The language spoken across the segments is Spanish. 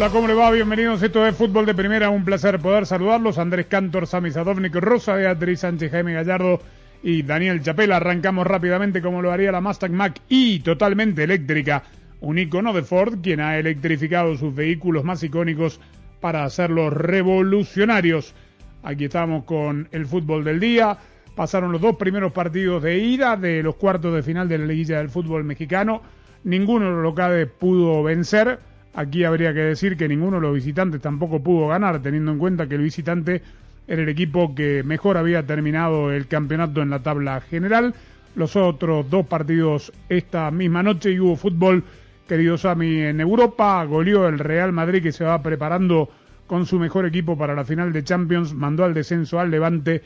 Hola, ¿cómo le va? Bienvenidos. Esto es Fútbol de Primera. Un placer poder saludarlos. Andrés Cantor, Sami Sadovnik, Rosa Beatriz Sánchez, Jaime Gallardo y Daniel Chapela. Arrancamos rápidamente como lo haría la Mustang Mac y totalmente eléctrica. Un icono de Ford, quien ha electrificado sus vehículos más icónicos para hacerlos revolucionarios. Aquí estamos con el fútbol del día. Pasaron los dos primeros partidos de ida de los cuartos de final de la liguilla del fútbol mexicano. Ninguno de los locales pudo vencer. Aquí habría que decir que ninguno de los visitantes tampoco pudo ganar, teniendo en cuenta que el visitante era el equipo que mejor había terminado el campeonato en la tabla general. Los otros dos partidos esta misma noche y hubo fútbol, querido Sami, en Europa. Goleó el Real Madrid que se va preparando con su mejor equipo para la final de Champions. Mandó al descenso al Levante.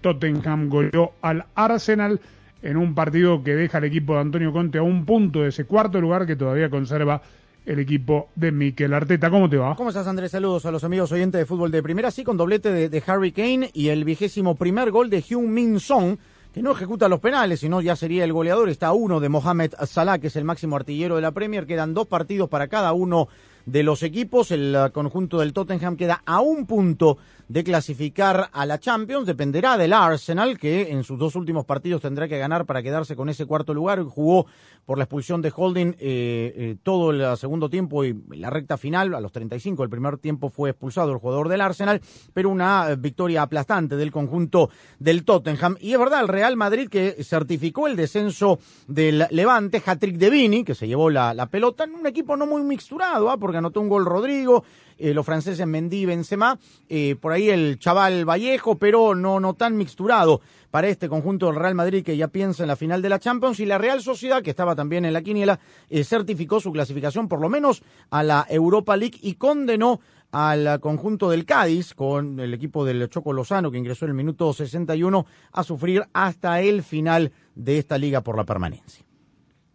Tottenham goleó al Arsenal en un partido que deja al equipo de Antonio Conte a un punto de ese cuarto lugar que todavía conserva el equipo de Mikel Arteta. ¿Cómo te va? ¿Cómo estás, Andrés? Saludos a los amigos oyentes de fútbol de primera, sí, con doblete de, de Harry Kane y el vigésimo primer gol de Hyun Min Song, que no ejecuta los penales, sino ya sería el goleador. Está uno de Mohamed Salah, que es el máximo artillero de la Premier. Quedan dos partidos para cada uno de los equipos. El uh, conjunto del Tottenham queda a un punto de clasificar a la Champions. Dependerá del Arsenal, que en sus dos últimos partidos tendrá que ganar para quedarse con ese cuarto lugar. Jugó por la expulsión de Holding eh, eh, todo el segundo tiempo y la recta final, a los 35 el primer tiempo fue expulsado el jugador del Arsenal, pero una eh, victoria aplastante del conjunto del Tottenham. Y es verdad, el Real Madrid que certificó el descenso del Levante, hat-trick de Vini, que se llevó la, la pelota, en un equipo no muy mixturado, ¿ah? Porque anotó un gol Rodrigo, eh, los franceses Mendy y Benzema, eh, por ahí el chaval Vallejo, pero no, no tan mixturado para este conjunto del Real Madrid que ya piensa en la final de la Champions y la Real Sociedad, que estaba también en la quiniela, eh, certificó su clasificación por lo menos a la Europa League y condenó al conjunto del Cádiz, con el equipo del Choco Lozano, que ingresó en el minuto 61, a sufrir hasta el final de esta liga por la permanencia.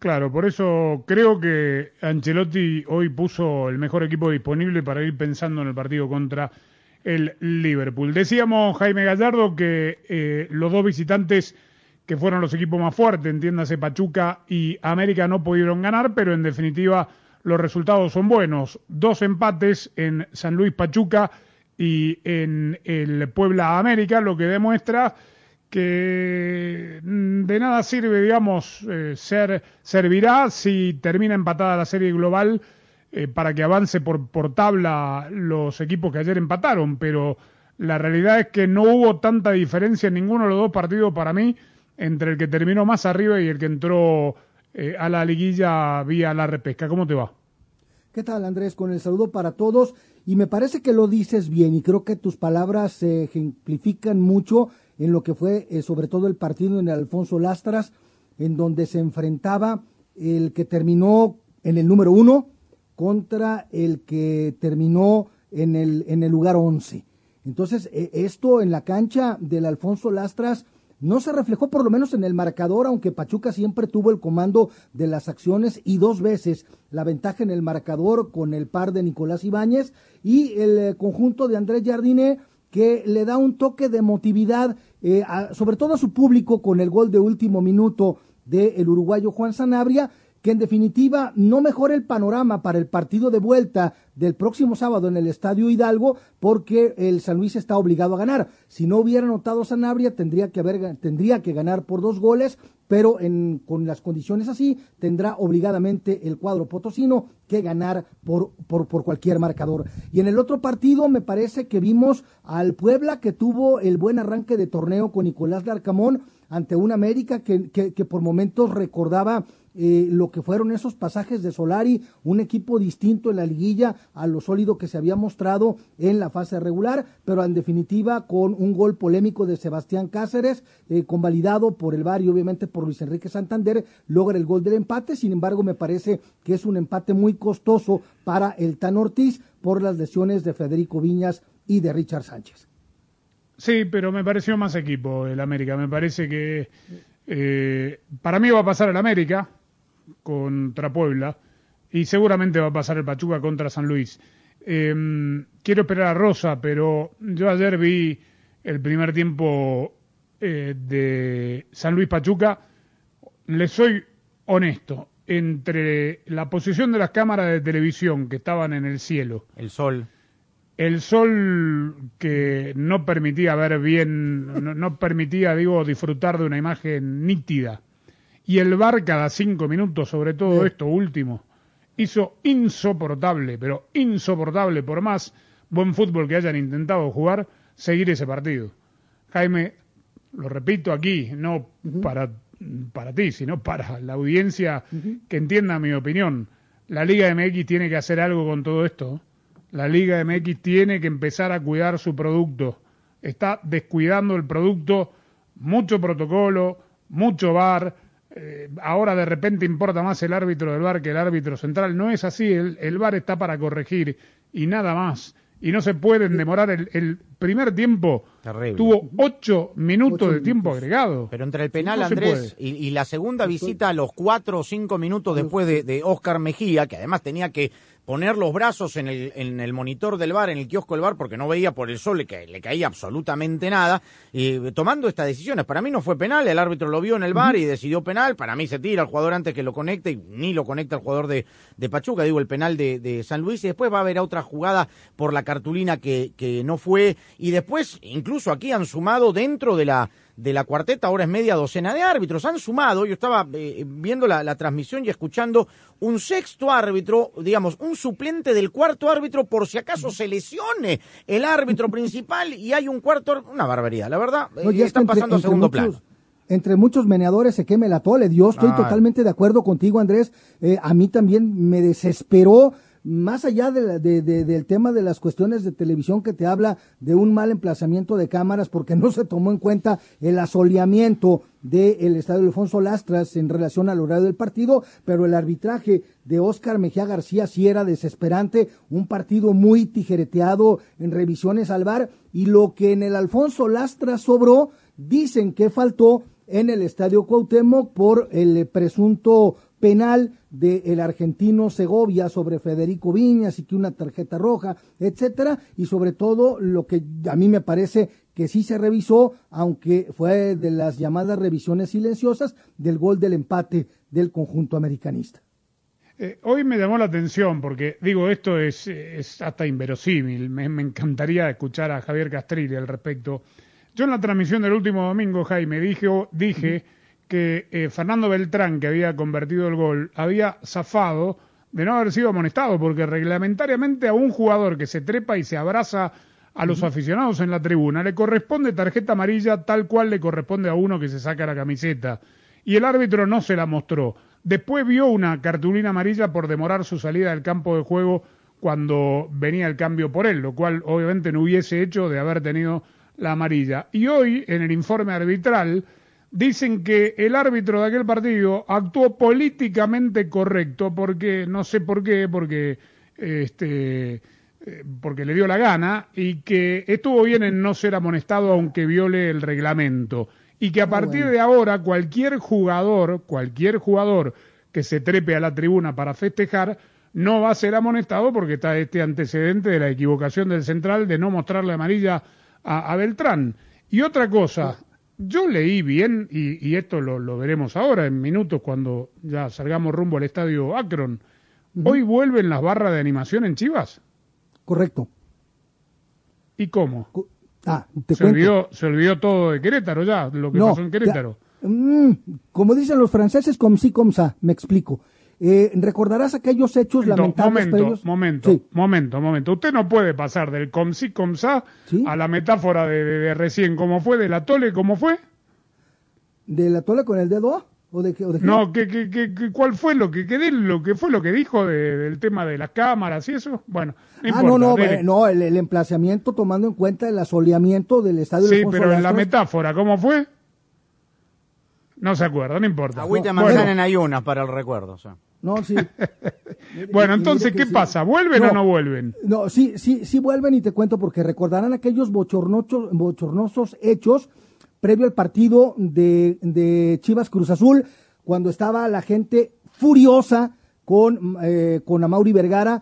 Claro, por eso creo que Ancelotti hoy puso el mejor equipo disponible para ir pensando en el partido contra el Liverpool. Decíamos, Jaime Gallardo, que eh, los dos visitantes que fueron los equipos más fuertes, entiéndase Pachuca y América, no pudieron ganar, pero en definitiva los resultados son buenos. Dos empates en San Luis Pachuca y en el Puebla América, lo que demuestra que mm, de nada sirve, digamos, eh, ser servirá si termina empatada la serie global eh, para que avance por, tabla los equipos que ayer empataron, pero la realidad es que no hubo tanta diferencia en ninguno de los dos partidos para mí entre el que terminó más arriba y el que entró eh, a la liguilla vía la repesca. ¿Cómo te va? ¿Qué tal, Andrés? Con el saludo para todos. Y me parece que lo dices bien y creo que tus palabras se ejemplifican mucho en lo que fue eh, sobre todo el partido en el Alfonso Lastras, en donde se enfrentaba el que terminó en el número uno contra el que terminó en el, en el lugar once. Entonces, eh, esto en la cancha del Alfonso Lastras no se reflejó por lo menos en el marcador, aunque Pachuca siempre tuvo el comando de las acciones y dos veces la ventaja en el marcador con el par de Nicolás Ibáñez y el eh, conjunto de Andrés Jardine que le da un toque de emotividad, eh, a, sobre todo a su público con el gol de último minuto del uruguayo Juan Sanabria, que en definitiva no mejora el panorama para el partido de vuelta del próximo sábado en el Estadio Hidalgo porque el San Luis está obligado a ganar. Si no hubiera anotado Sanabria tendría que haber tendría que ganar por dos goles, pero en, con las condiciones así tendrá obligadamente el cuadro potosino que ganar por, por, por cualquier marcador. Y en el otro partido me parece que vimos al Puebla que tuvo el buen arranque de torneo con Nicolás Larcamón ante un América que, que, que por momentos recordaba eh, lo que fueron esos pasajes de Solari, un equipo distinto en la liguilla a lo sólido que se había mostrado en la fase regular, pero en definitiva con un gol polémico de Sebastián Cáceres, eh, convalidado por el VAR y obviamente por Luis Enrique Santander, logra el gol del empate, sin embargo me parece que es un empate muy costoso para el Tan Ortiz por las lesiones de Federico Viñas y de Richard Sánchez. Sí, pero me pareció más equipo el América. Me parece que eh, para mí va a pasar el América contra Puebla y seguramente va a pasar el Pachuca contra San Luis. Em, quiero esperar a Rosa, pero yo ayer vi el primer tiempo eh, de San Luis Pachuca. Le soy honesto, entre la posición de las cámaras de televisión que estaban en el cielo, El sol. el sol que no permitía ver bien, no, no permitía, digo, disfrutar de una imagen nítida, y el VAR cada cinco minutos, sobre todo Sí. esto último, hizo insoportable, pero insoportable por más buen fútbol que hayan intentado jugar, seguir ese partido. Jaime, lo repito aquí, no para, para ti, sino para la audiencia que entienda mi opinión. La Liga MX tiene que hacer algo con todo esto. La Liga MX tiene que empezar a cuidar su producto. Está descuidando el producto, mucho protocolo, mucho VAR. Eh, ahora de repente importa más el árbitro del VAR que el árbitro central. No es así, el, el VAR está para corregir y nada más. Y no se pueden demorar. El, el primer tiempo Terrible. tuvo ocho minutos Ocho de tiempo minutos. agregado. Pero entre el penal, No Andrés, y la segunda visita a los cuatro o cinco minutos después de, de Oscar Mejía, que además tenía que poner los brazos en el, en el monitor del bar, en el kiosco del bar, porque no veía por el sol, le, ca- le caía absolutamente nada, y tomando estas decisiones. Para mí no fue penal, el árbitro lo vio en el bar y decidió penal, para mí se tira al jugador antes que lo conecte, y ni lo conecta el jugador de, de Pachuca, digo, el penal de, de San Luis, y después va a haber otra jugada por la cartulina que, que no fue, y después incluso aquí han sumado dentro de la de la cuarteta, ahora es media docena de árbitros. Han sumado, yo estaba eh, viendo la, la transmisión y escuchando un sexto árbitro, digamos, un suplente del cuarto árbitro por si acaso se lesione el árbitro principal y hay un cuarto, ar- una barbaridad, la verdad, No, eh, y que están entre- pasando a segundo muchos- plano. Entre muchos meneadores se queme la tole. Yo estoy totalmente de acuerdo contigo, Andrés. Eh, a mí también me desesperó, más allá de la- de- de- del tema de las cuestiones de televisión que te habla de un mal emplazamiento de cámaras, porque no se tomó en cuenta el asoleamiento del estadio Alfonso Lastras en relación al horario del partido, pero el arbitraje de Óscar Mejía García sí era desesperante, un partido muy tijereteado en revisiones al VAR, y lo que en el Alfonso Lastras sobró, dicen que faltó en el estadio Cuauhtémoc por el presunto penal del argentino Segovia sobre Federico Viñas y que una tarjeta roja, etcétera, y sobre todo lo que a mí me parece que sí se revisó, aunque fue de las llamadas revisiones silenciosas del gol del empate del conjunto americanista. Eh, hoy me llamó la atención porque, digo, esto es, hasta inverosímil. Me, me encantaría escuchar a Javier Castrilli al respecto. Yo en la transmisión del último domingo, Jaime, dije, dije que eh, Fernando Beltrán, que había convertido el gol, había zafado de no haber sido amonestado, porque reglamentariamente a un jugador que se trepa y se abraza a los aficionados en la tribuna le corresponde tarjeta amarilla tal cual le corresponde a uno que se saca la camiseta. Y el árbitro no se la mostró. Después vio una cartulina amarilla por demorar su salida del campo de juego cuando venía el cambio por él, lo cual obviamente no hubiese hecho de haber tenido la amarilla. Y hoy, en el informe arbitral, dicen que el árbitro de aquel partido actuó políticamente correcto, porque no sé por qué, porque este eh, porque le dio la gana y que estuvo bien en no ser amonestado aunque viole el reglamento y que a partir bueno. de ahora cualquier jugador, cualquier jugador que se trepe a la tribuna para festejar no va a ser amonestado porque está este antecedente de la equivocación del central de no mostrarle amarilla a, a Beltrán. Y otra cosa, yo leí bien, y, y esto lo, lo veremos ahora en minutos cuando ya salgamos rumbo al estadio Akron, ¿hoy vuelven las barras de animación en Chivas? Correcto. ¿Y cómo? Co- Ah, te Se cuento. olvidó, se olvidó todo de Querétaro ya, lo que No, pasó en Querétaro. ya- mm, como dicen los franceses, comme si, comme ça, me explico. Eh, recordarás aquellos hechos No, lamentables momento, previos? momento, Sí. momento, momento. Usted no puede pasar del com si com sa Sí. a la metáfora de, de- de recién, ¿cómo fue? ¿De la tole, cómo fue? ¿De la tole con el dedo? A? ¿O de, qué- o de? No, ¿qué, qué, qué- qué- cuál fue lo que, qué, lo que fue lo que dijo de- del tema de las cámaras y eso? Bueno, no ah, no, no, eh, no, el, el emplazamiento tomando en cuenta el asoleamiento del estadio Sí, Alfonso pero en la metáfora, ¿cómo fue? No se acuerda, no importa. Agüita Bueno, manzana en ayunas para el recuerdo. o sea. No, sí. Bueno, Y- entonces, ¿qué sí. pasa? ¿Vuelven o no vuelven? No, sí, sí, sí vuelven y te cuento porque recordarán aquellos bochornosos, bochornosos hechos previo al partido de, de Chivas Cruz Azul, cuando estaba la gente furiosa con, eh, con Amauri Vergara,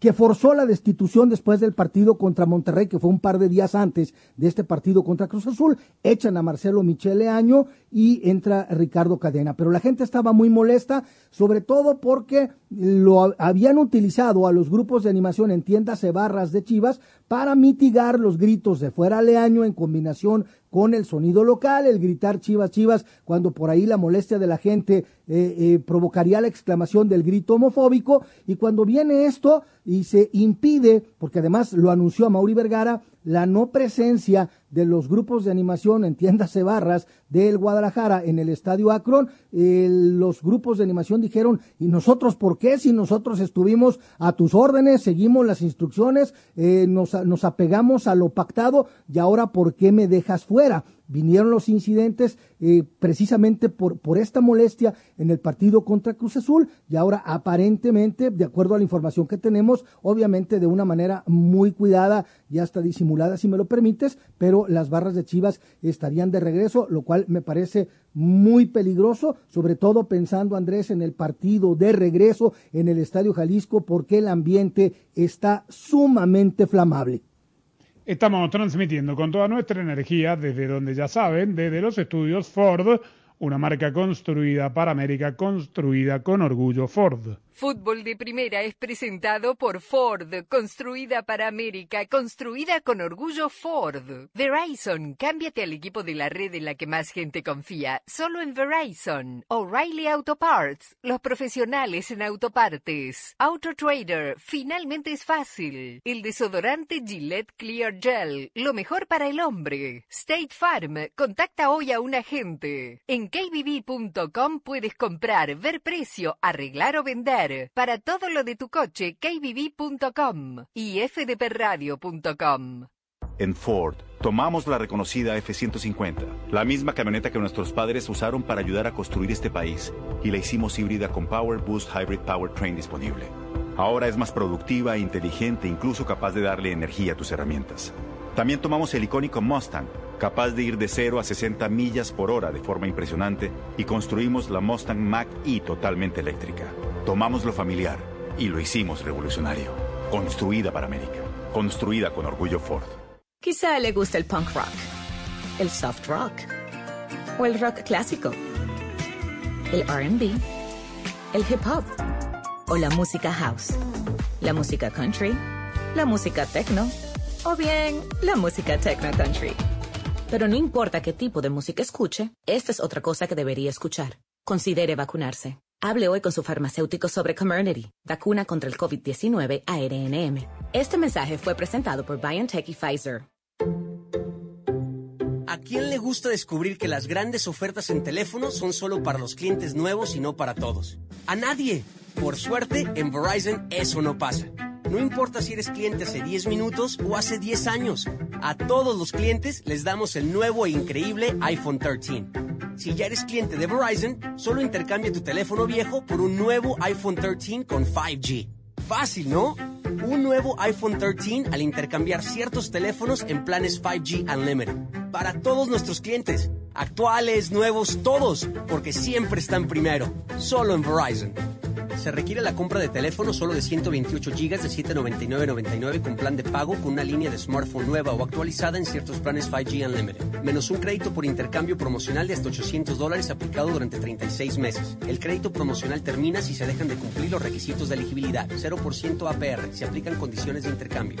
que forzó la destitución después del partido contra Monterrey, que fue un par de días antes de este partido contra Cruz Azul, echan a Marcelo Michele Año y entra Ricardo Cadena. Pero la gente estaba muy molesta, sobre todo porque lo habían utilizado a los grupos de animación en tiendas y barras de Chivas para mitigar los gritos de fuera Leaño en combinación con el sonido local, el gritar Chivas, Chivas, cuando por ahí la molestia de la gente eh, eh, provocaría la exclamación del grito homofóbico, y cuando viene esto y se impide, porque además lo anunció a Mauri Vergara, la no presencia de los grupos de animación en tiendas y barras del Guadalajara en el estadio Akron, eh, los grupos de animación dijeron, ¿y nosotros por qué? Si nosotros estuvimos a tus órdenes, seguimos las instrucciones, eh, nos, nos apegamos a lo pactado y ahora ¿por qué me dejas fuera? Vinieron los incidentes eh, precisamente por, por esta molestia en el partido contra Cruz Azul y ahora aparentemente, de acuerdo a la información que tenemos, obviamente de una manera muy cuidada y hasta disimulada, si me lo permites, pero las barras de Chivas estarían de regreso, lo cual me parece muy peligroso, sobre todo pensando, Andrés, en el partido de regreso en el Estadio Jalisco, porque el ambiente está sumamente flamable. Estamos transmitiendo con toda nuestra energía desde donde ya saben, desde los estudios Ford, una marca construida para América, construida con orgullo Ford. Fútbol de Primera es presentado por Ford, construida para América, construida con orgullo Ford. Verizon, cámbiate al equipo de la red en la que más gente confía, solo en Verizon. O'Reilly Auto Parts, los profesionales en autopartes. Auto Trader, finalmente es fácil. El desodorante Gillette Clear Gel, lo mejor para el hombre. State Farm, contacta hoy a un agente. En kbb.com puedes comprar, ver precio, arreglar o vender. Para todo lo de tu coche, kbb.com y fdpradio.com. En Ford, tomamos la reconocida F-150, la misma camioneta que nuestros padres usaron para ayudar a construir este país, y la hicimos híbrida con Power Boost Hybrid Powertrain disponible. Ahora es más productiva, inteligente incluso capaz de darle energía a tus herramientas. También tomamos el icónico Mustang, capaz de ir de 0 a 60 millas por hora de forma impresionante, y construimos la Mustang Mach-E totalmente eléctrica. Tomamos lo familiar y lo hicimos revolucionario. Construida para América. Construida con orgullo Ford. Quizá le gusta el punk rock, el soft rock o el rock clásico, el RB, el hip hop o la música house, la música country, la música techno o bien la música techno country. Pero no importa qué tipo de música escuche, esta es otra cosa que debería escuchar. Considere vacunarse. Hable hoy con su farmacéutico sobre Comirnaty, vacuna contra el COVID-19 ARNM. Este mensaje fue presentado por BioNTech y Pfizer. ¿A quién le gusta descubrir que las grandes ofertas en teléfono son solo para los clientes nuevos y no para todos? A nadie. Por suerte, en Verizon eso no pasa. No importa si eres cliente hace 10 minutos o hace 10 años. A todos los clientes les damos el nuevo e increíble iPhone 13. Si ya eres cliente de Verizon, solo intercambia tu teléfono viejo por un nuevo iPhone 13 con 5G. Fácil, ¿no? Un nuevo iPhone 13 al intercambiar ciertos teléfonos en planes 5G Unlimited. Para todos nuestros clientes, actuales, nuevos, todos, porque siempre están primero. Solo en Verizon. Se requiere la compra de teléfono solo de 128 GB de 799.99 con plan de pago con una línea de smartphone nueva o actualizada en ciertos planes 5G Unlimited. Menos un crédito por intercambio promocional de hasta 800 dólares aplicado durante 36 meses. El crédito promocional termina si se dejan de cumplir los requisitos de elegibilidad. 0% APR. Se aplican condiciones de intercambio.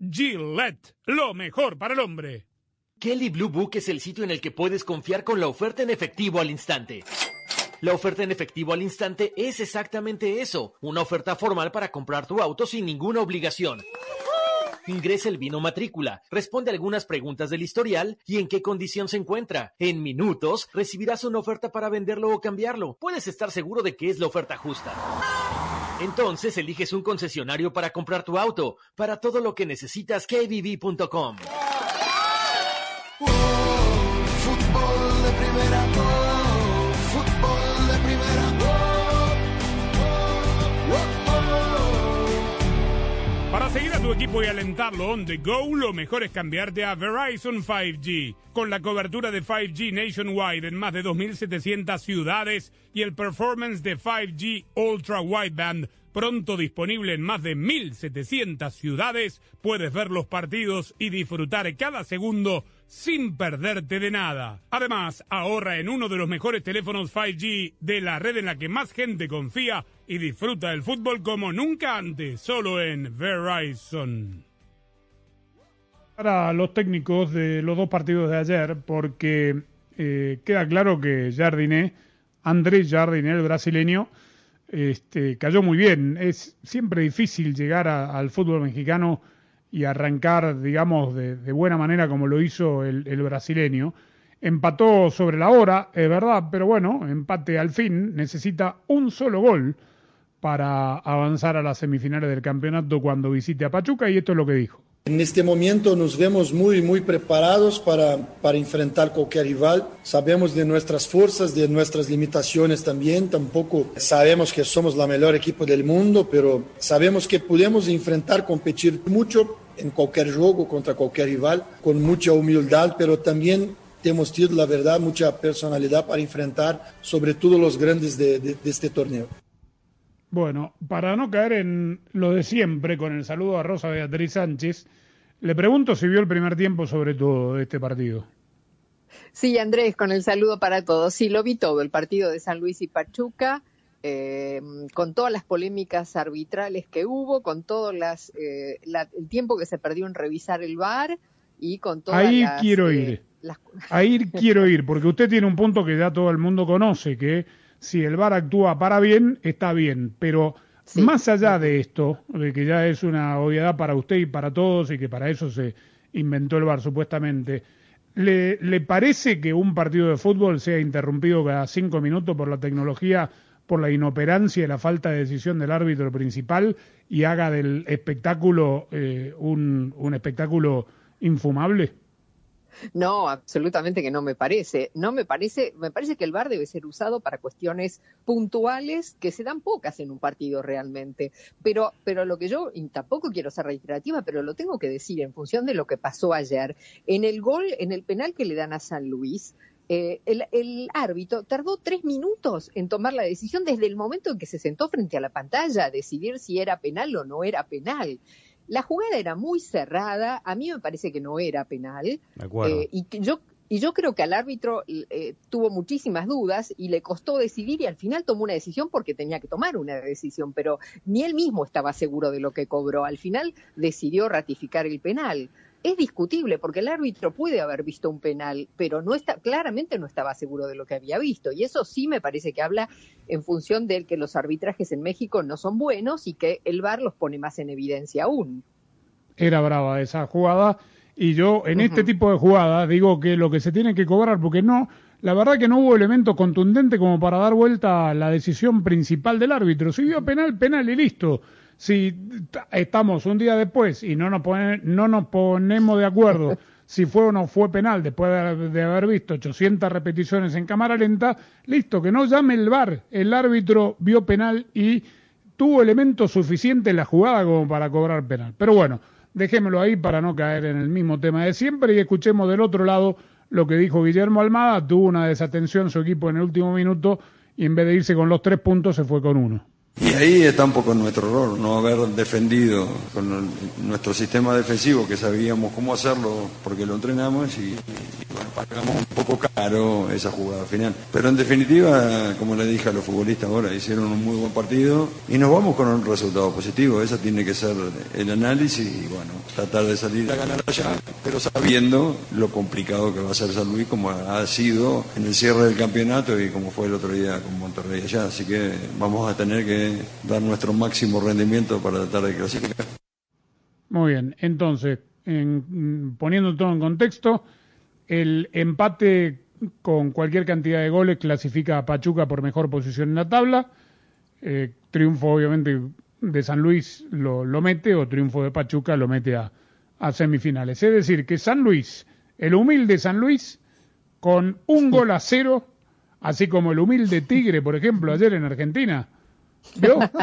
Gillette, lo mejor para el hombre. Kelly Blue Book es el sitio en el que puedes confiar con la oferta en efectivo al instante. La oferta en efectivo al instante es exactamente eso, una oferta formal para comprar tu auto sin ninguna obligación. Ingresa el vino matrícula, responde algunas preguntas del historial y en qué condición se encuentra. En minutos recibirás una oferta para venderlo o cambiarlo. Puedes estar seguro de que es la oferta justa. Entonces eliges un concesionario para comprar tu auto. Para todo lo que necesitas, kbb.com. equipo y alentarlo on the go, lo mejor es cambiarte a Verizon 5G. Con la cobertura de 5G nationwide en más de 2.700 ciudades y el performance de 5G Ultra Wideband pronto disponible en más de 1.700 ciudades, puedes ver los partidos y disfrutar cada segundo sin perderte de nada. Además, ahorra en uno de los mejores teléfonos 5G de la red en la que más gente confía y disfruta del fútbol como nunca antes, solo en Verizon. Para los técnicos de los dos partidos de ayer, porque eh, queda claro que Jardiné, Andrés Jardiné, el brasileño, este, cayó muy bien. Es siempre difícil llegar al fútbol mexicano y arrancar, digamos, de, de buena manera como lo hizo el, el, brasileño. Empató sobre la hora, es verdad, pero bueno, empate al fin. Necesita un solo gol para avanzar a las semifinales del campeonato cuando visite a Pachuca y esto es lo que dijo. En este momento nos vemos muy, muy preparados para, para enfrentar cualquier rival. Sabemos de nuestras fuerzas, de nuestras limitaciones también. Tampoco sabemos que somos la mejor equipo del mundo, pero sabemos que podemos enfrentar, competir mucho en cualquier juego contra cualquier rival, con mucha humildad, pero también hemos tenido, la verdad, mucha personalidad para enfrentar sobre todo los grandes de, este torneo. Bueno, para no caer en lo de siempre, con el saludo a Rosa Beatriz Sánchez, le pregunto si vio el primer tiempo sobre todo de este partido. Sí, Andrés, con el saludo para todos. Sí, lo vi todo, el partido de San Luis y Pachuca, eh, con todas las polémicas arbitrales que hubo, con todo las, eh, la, el tiempo que se perdió en revisar el VAR y con todas Ahí las, quiero eh, ir. las- Ahí quiero ir, porque usted tiene un punto que ya todo el mundo conoce, que si el VAR actúa para bien, está bien, pero más allá de esto, de que ya es una obviedad para usted y para todos y que para eso se inventó el VAR supuestamente, ¿le, le parece que un partido de fútbol sea interrumpido cada cinco minutos por la tecnología, por la inoperancia y la falta de decisión del árbitro principal y haga del espectáculo eh, un, un espectáculo infumable? No, absolutamente que no me parece. No me parece, me parece que el VAR debe ser usado para cuestiones puntuales que se dan pocas en un partido realmente. Pero, pero lo que yo, y tampoco quiero ser reiterativa, pero lo tengo que decir en función de lo que pasó ayer. En el gol, en el penal que le dan a San Luis, eh, el, el, árbitro tardó tres minutos en tomar la decisión desde el momento en que se sentó frente a la pantalla a decidir si era penal o no era penal. La jugada era muy cerrada, a mí me parece que no era penal. Eh, y yo y yo creo que al árbitro eh, tuvo muchísimas dudas y le costó decidir y al final tomó una decisión porque tenía que tomar una decisión, pero ni él mismo estaba seguro de lo que cobró. Al final decidió ratificar el penal es discutible porque el árbitro puede haber visto un penal, pero no está, claramente no estaba seguro de lo que había visto. Y eso sí me parece que habla en función de que los arbitrajes en México no son buenos y que el VAR los pone más en evidencia aún. Era brava esa jugada. Y yo en este tipo de jugadas digo que lo que se tiene que cobrar, porque no, la verdad que no hubo elemento contundente como para dar vuelta a la decisión principal del árbitro. Si vio penal, penal y listo si estamos un día después y no nos, no nos ponemos de acuerdo si fue o no fue penal después de, haber visto 800 repeticiones en cámara lenta, listo, que no llame el VAR. El árbitro vio penal y tuvo elementos suficientes en la jugada como para cobrar penal. Pero bueno, dejémoslo ahí para no caer en el mismo tema de siempre y escuchemos del otro lado lo que dijo Guillermo Almada. Tuvo una desatención su equipo en el último minuto y en vez de irse con los tres puntos se fue con uno. Y ahí está un poco nuestro error, no haber defendido con nuestro sistema defensivo, que sabíamos cómo hacerlo porque lo entrenamos y, bueno, pagamos un poco caro esa jugada final. Pero en definitiva, como le dije a los futbolistas ahora, hicieron un muy buen partido y nos vamos con un resultado positivo. Ese tiene que ser el análisis y bueno, tratar de salir a ganar allá, pero sabiendo lo complicado que va a ser San Luis como ha sido en el cierre del campeonato y como fue el otro día con Monterrey allá. Así que vamos a tener que dar nuestro máximo rendimiento para tratar de clasificar. Muy bien, entonces, en, poniendo todo en contexto, el empate con cualquier cantidad de goles clasifica a Pachuca por mejor posición en la tabla. Eh, triunfo, obviamente, de San Luis lo, mete, o triunfo de Pachuca lo mete a semifinales. Es decir, que San Luis, el humilde San Luis, con un gol a cero, así como el humilde Tigre, por ejemplo, ayer en Argentina,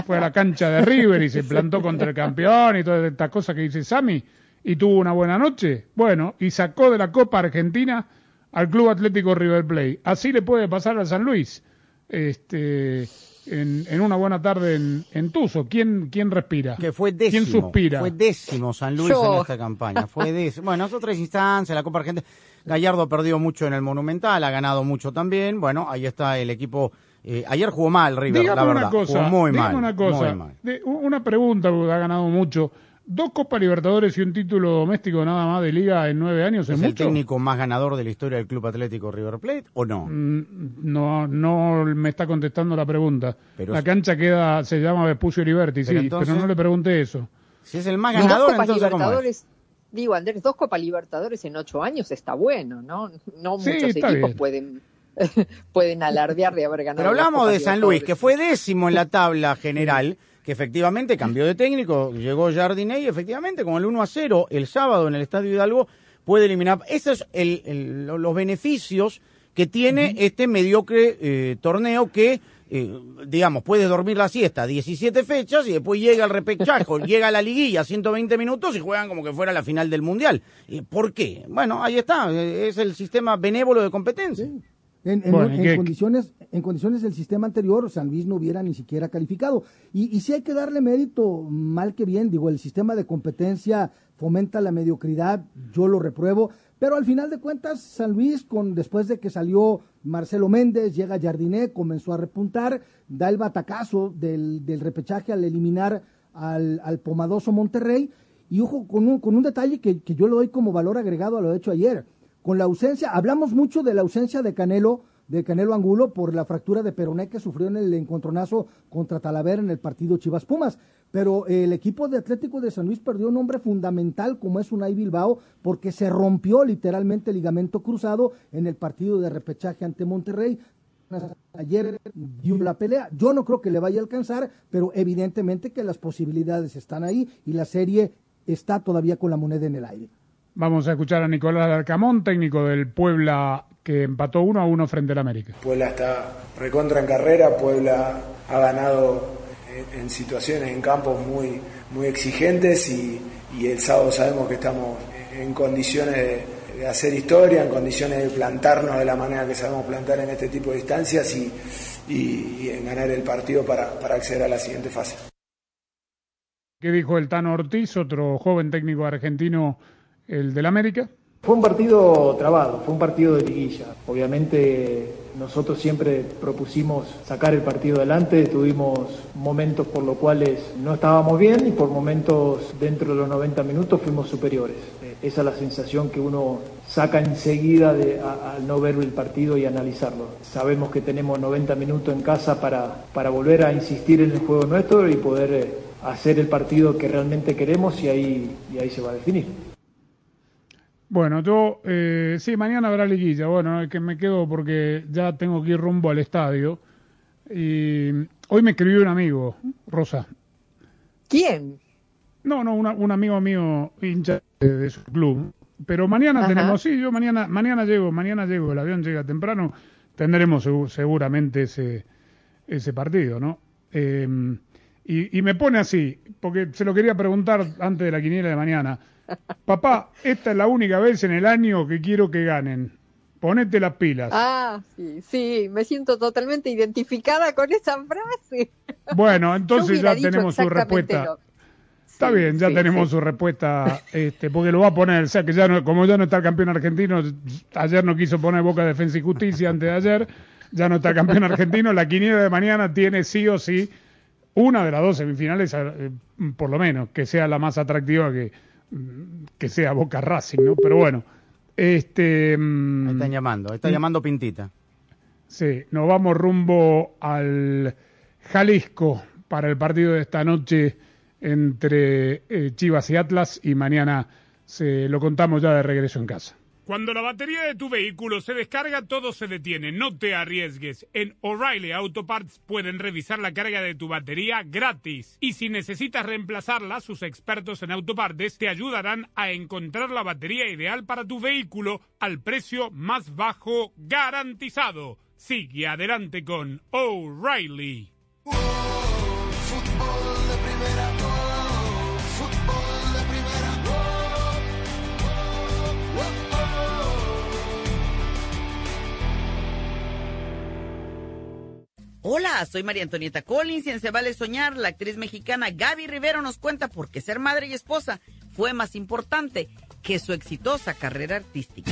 fue a la cancha de River y se plantó contra el campeón y todas estas cosas que dice Sami y tuvo una buena noche. Bueno, y sacó de la Copa Argentina al Club Atlético River Plate. Así le puede pasar a San Luis. Este, en, una buena tarde en, en Tuzo. ¿Quién, ¿Quién respira? Que fue décimo. ¿Quién suspira? Fue décimo San Luis en esta campaña. Fue décimo. Bueno, es otra instancia, la Copa Argentina. Gallardo ha perdido mucho en el Monumental, ha ganado mucho también. Bueno, ahí está el equipo eh, ayer jugó mal River, la verdad. Una cosa, jugó muy mal. Una cosa, una pregunta, porque ha ganado mucho. Dos Copas Libertadores y un título doméstico nada más de liga en nueve años. ¿Es, el técnico más ganador de la historia del Club Atlético River Plate o no? Mm, no, no me está contestando la pregunta. la cancha queda, se llama Vespucio Liberti, sí, pero no le pregunté eso. Si es el más ganador, dos Copas Libertadores, Digo, Andrés, dos Copas Libertadores en ocho años está bueno, ¿no? No muchos equipos pueden pueden alardear de haber ganado. Pero hablamos de San Luis, que fue décimo en la tabla general, que efectivamente cambió de técnico, llegó Jardiné y efectivamente con el 1 a 0 el sábado en el Estadio Hidalgo puede eliminar. Esos son los beneficios que tiene este mediocre eh, torneo que, eh, digamos, puede dormir la siesta 17 fechas y después llega el repechaje, llega la liguilla 120 minutos y juegan como que fuera la final del Mundial. ¿Por qué? Bueno, ahí está, es el sistema benévolo de competencia. En, condiciones, en condiciones del sistema anterior, San Luis no hubiera ni siquiera calificado. Y, y si hay que darle mérito, mal que bien, digo, el sistema de competencia fomenta la mediocridad, yo lo repruebo, pero al final de cuentas, San Luis, con, después de que salió Marcelo Méndez, llega Jardiné, comenzó a repuntar, da el batacazo del, del repechaje al eliminar al, al, pomadoso Monterrey. Y ojo, con un, con un detalle que, que yo le doy como valor agregado a lo hecho ayer con la ausencia, hablamos mucho de la ausencia de Canelo, de Canelo Angulo por la fractura de peroné que sufrió en el encontronazo contra Talavera en el partido Chivas Pumas. Pero el equipo de Atlético de San Luis perdió un hombre fundamental como es Unai Bilbao porque se rompió literalmente el ligamento cruzado en el partido de repechaje ante Monterrey. Ayer dio la pelea. Yo no creo que le vaya a alcanzar, pero evidentemente que las posibilidades están ahí y la serie está todavía con la moneda en el aire. Vamos a escuchar a Nicolás Arcamón, técnico del Puebla que empató uno a uno frente al América. Puebla está recontra en carrera, Puebla ha ganado en situaciones en campos muy, muy exigentes y, y el sábado sabemos que estamos en condiciones de, de, hacer historia, en condiciones de plantarnos de la manera que sabemos plantar en este tipo de distancias y, y, y en ganar el partido para, para acceder a la siguiente fase. ¿Qué dijo el Tano Ortiz, otro joven técnico argentino, el del América? Fue un partido trabado, fue un partido de liguilla. Obviamente nosotros siempre propusimos sacar el partido adelante, tuvimos momentos por los cuales no estábamos bien y por momentos dentro de los 90 minutos fuimos superiores. Esa es la sensación que uno saca enseguida de, al no ver el partido y analizarlo. Sabemos que tenemos 90 minutos en casa para, para volver a insistir en el juego nuestro y poder eh, hacer el partido que realmente queremos y ahí, y ahí se va a definir. Bueno, yo, eh, sí, mañana habrá liguilla. Bueno, es que me quedo porque ya tengo que ir rumbo al estadio. Y hoy me escribió un amigo, Rosa. ¿Quién? No, no, una, un amigo mío, hincha de, de su club. Pero mañana Ajá. tenemos, sí, yo mañana, mañana llego, mañana llego, el avión llega temprano, tendremos segu- seguramente ese, ese partido, ¿no? Eh, y, y me pone así, porque se lo quería preguntar antes de la quiniela de mañana. Papá, esta es la única vez en el año que quiero que ganen. Ponete las pilas. Ah, sí, sí, me siento totalmente identificada con esa frase. Bueno, entonces ya tenemos su respuesta. lo- Está bien, ya sí, tenemos sí. su respuesta, este, porque lo va a poner, o sea que ya no, como ya no está el campeón argentino, ayer no quiso poner Boca Defensa y Justicia antes de ayer, ya no está el campeón argentino, la quiniela de mañana tiene sí o sí una de las dos semifinales, eh, por lo menos, que sea la más atractiva que, que sea Boca Racing, ¿no? Pero bueno, este... mm, Ahí están llamando, ahí está llamando Pintita. Sí, nos vamos rumbo al Jalisco para el partido de esta noche entre eh, Chivas y Atlas y mañana se lo contamos ya de regreso en casa. Cuando la batería de tu vehículo se descarga, todo se detiene. No te arriesgues. En O'Reilly Auto Parts pueden revisar la carga de tu batería gratis. Y si necesitas reemplazarla, sus expertos en autopartes te ayudarán a encontrar la batería ideal para tu vehículo al precio más bajo garantizado. Sigue adelante con O'Reilly. Hola, soy María Antonieta Collins y en Se Vale Soñar, la actriz mexicana Gaby Rivero nos cuenta por qué ser madre y esposa fue más importante que su exitosa carrera artística.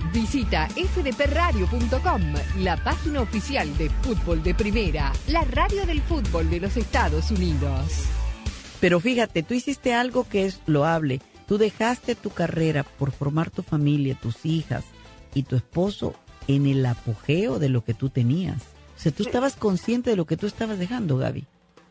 Visita fdpradio.com, la página oficial de fútbol de primera, la radio del fútbol de los Estados Unidos. Pero fíjate, tú hiciste algo que es loable. Tú dejaste tu carrera por formar tu familia, tus hijas y tu esposo en el apogeo de lo que tú tenías. O sea, tú estabas consciente de lo que tú estabas dejando, Gaby.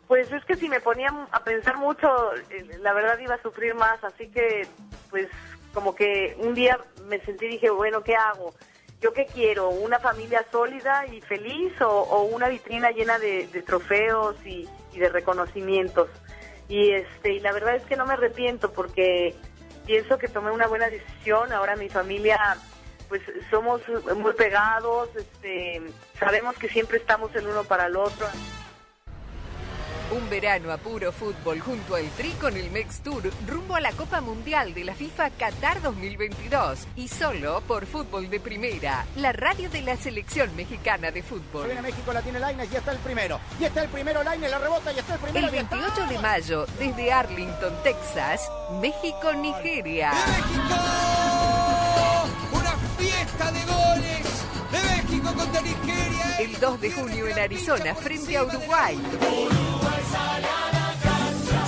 Pues es que si me ponía a pensar mucho, eh, la verdad iba a sufrir más, así que pues como que un día me sentí y dije, bueno, ¿qué hago? ¿Yo qué quiero? ¿Una familia sólida y feliz o, o una vitrina llena de, de trofeos y, y de reconocimientos? Y este y la verdad es que no me arrepiento porque pienso que tomé una buena decisión. Ahora mi familia pues somos muy pegados, este, sabemos que siempre estamos el uno para el otro. Un verano a puro fútbol junto al Tri con el Mex Tour rumbo a la Copa Mundial de la FIFA Qatar 2022 y solo por Fútbol de Primera, la radio de la selección mexicana de fútbol. Viene México, la tiene Lainez y está el primero. Y está el primero Lainez, la rebota y está el primero. El 28 de mayo, desde Arlington, Texas, México-Nigeria. ¡Una fiesta de goles! ¡De México contra Nigeria! El 2 de junio en Arizona, frente a Uruguay. Uruguay sale a la cancha,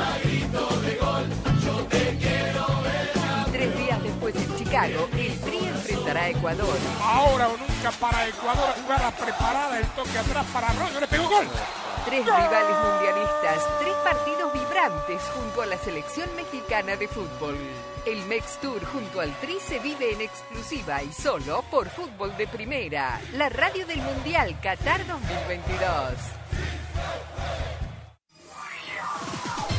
a grito de gol, yo te quiero ver. Y tres días después en Chicago, el Tri enfrentará a Ecuador. Ahora o nunca para Ecuador, jugada preparada, el toque atrás para Arroyo, le pegó gol. Tres rivales mundialistas, tres partidos vibrantes junto a la selección mexicana de fútbol. El Mex Tour junto al Tri se vive en exclusiva y solo por Fútbol de Primera, la radio del Mundial Qatar 2022.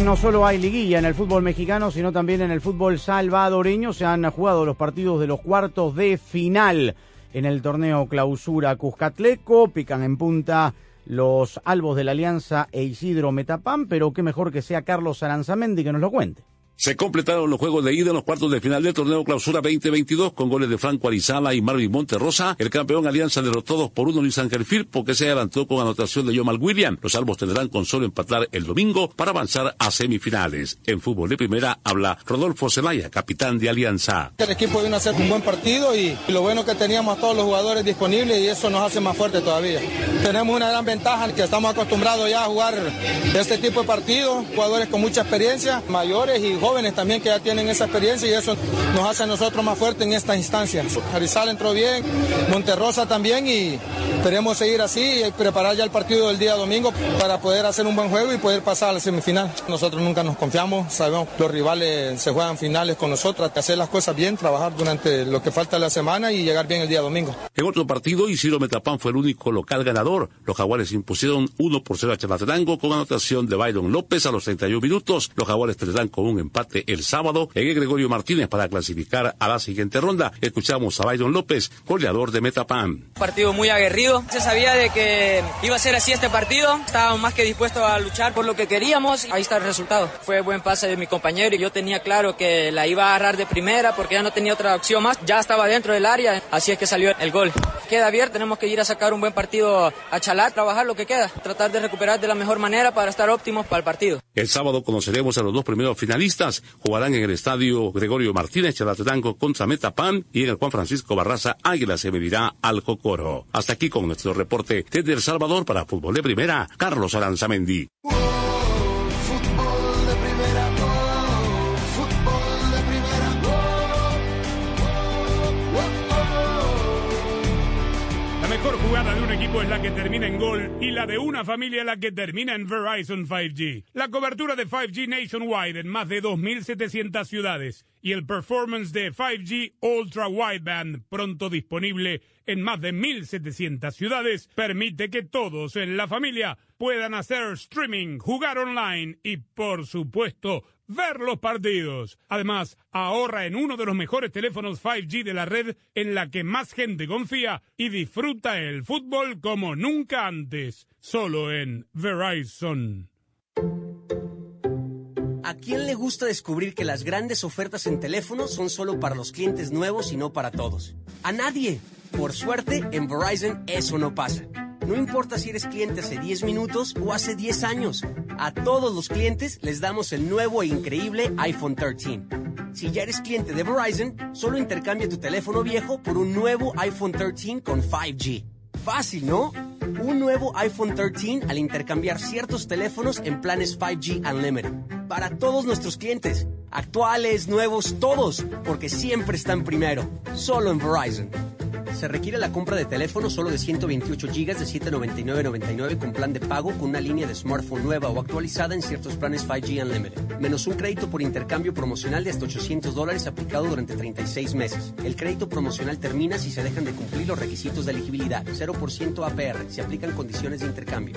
No solo hay liguilla en el fútbol mexicano, sino también en el fútbol salvadoreño. Se han jugado los partidos de los cuartos de final en el torneo clausura Cuscatleco. Pican en punta los albos de la Alianza e Isidro Metapán, pero qué mejor que sea Carlos Aranzamendi que nos lo cuente. Se completaron los juegos de ida en los cuartos de final del torneo Clausura 2022 con goles de Franco Arizala y Marvin Monterrosa. El campeón Alianza derrotó dos por uno Luis Ángel Firpo que se adelantó con anotación de Yomal William. Los albos tendrán con solo empatar el domingo para avanzar a semifinales. En fútbol de primera habla Rodolfo Zelaya, capitán de Alianza. El equipo vino a hacer un buen partido y lo bueno que teníamos a todos los jugadores disponibles y eso nos hace más fuertes todavía. Tenemos una gran ventaja que estamos acostumbrados ya a jugar este tipo de partidos, jugadores con mucha experiencia, mayores y jóvenes también que ya tienen esa experiencia y eso nos hace a nosotros más fuertes en estas instancias. Arizal entró bien, Monterrosa también y esperemos seguir así y preparar ya el partido del día domingo para poder hacer un buen juego y poder pasar a la semifinal. Nosotros nunca nos confiamos, sabemos que los rivales se juegan finales con nosotros, que hacer las cosas bien, trabajar durante lo que falta de la semana y llegar bien el día domingo. En otro partido, Isidro Metapán fue el único local ganador. Los jaguares impusieron 1 por 0 a Chalatenango con anotación de Byron López a los 31 minutos. Los jaguares tendrán con un empate el sábado en el Gregorio Martínez para clasificar a la siguiente ronda. Escuchamos a Byron López, goleador de Metapán. partido muy aguerrido. Se sabía de que iba a ser así este partido. Estábamos más que dispuestos a luchar por lo que queríamos. Ahí está el resultado. Fue buen pase de mi compañero y yo tenía claro que la iba a agarrar de primera porque ya no tenía otra opción más. Ya estaba dentro del área, así es que salió el gol. Queda abierto, tenemos que ir a sacar un buen partido a Chalat, trabajar lo que queda, tratar de recuperar de la mejor manera para estar óptimos para el partido. El sábado conoceremos a los dos primeros finalistas. Jugarán en el estadio Gregorio Martínez Chalatenango contra Metapán y en el Juan Francisco Barraza Águila se medirá al Cocoro. Hasta aquí con nuestro reporte desde El Salvador para Fútbol de Primera, Carlos Aranzamendi. Equipo es la que termina en gol y la de una familia la que termina en Verizon 5G. La cobertura de 5G nationwide en más de 2.700 ciudades y el performance de 5G Ultra Wideband pronto disponible en más de 1.700 ciudades permite que todos en la familia puedan hacer streaming, jugar online y por supuesto ver los partidos. Además, ahorra en uno de los mejores teléfonos 5G de la red en la que más gente confía y disfruta el fútbol como nunca antes, solo en Verizon. ¿A quién le gusta descubrir que las grandes ofertas en teléfono son solo para los clientes nuevos y no para todos? A nadie. Por suerte, en Verizon eso no pasa. No importa si eres cliente hace 10 minutos o hace 10 años. A todos los clientes les damos el nuevo e increíble iPhone 13. Si ya eres cliente de Verizon, solo intercambia tu teléfono viejo por un nuevo iPhone 13 con 5G. Fácil, ¿no? Un nuevo iPhone 13 al intercambiar ciertos teléfonos en planes 5G Unlimited. Para todos nuestros clientes, actuales, nuevos, todos, porque siempre están primero. Solo en Verizon. Se requiere la compra de teléfono solo de 128 GB de 799.99 con plan de pago con una línea de smartphone nueva o actualizada en ciertos planes 5G Unlimited. Menos un crédito por intercambio promocional de hasta 800 dólares aplicado durante 36 meses. El crédito promocional termina si se dejan de cumplir los requisitos de elegibilidad. 0% APR. Se aplican condiciones de intercambio.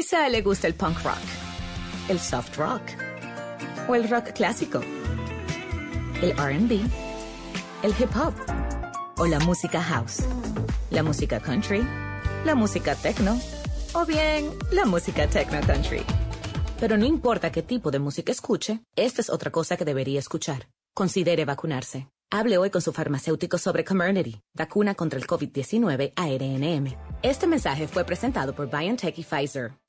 Quizá le gusta el punk rock, el soft rock o el rock clásico, el RB, el hip hop o la música house, la música country, la música techno o bien la música techno country. Pero no importa qué tipo de música escuche, esta es otra cosa que debería escuchar. Considere vacunarse. Hable hoy con su farmacéutico sobre Comirnaty, vacuna contra el COVID-19 ARNM. Este mensaje fue presentado por BioNTech y Pfizer.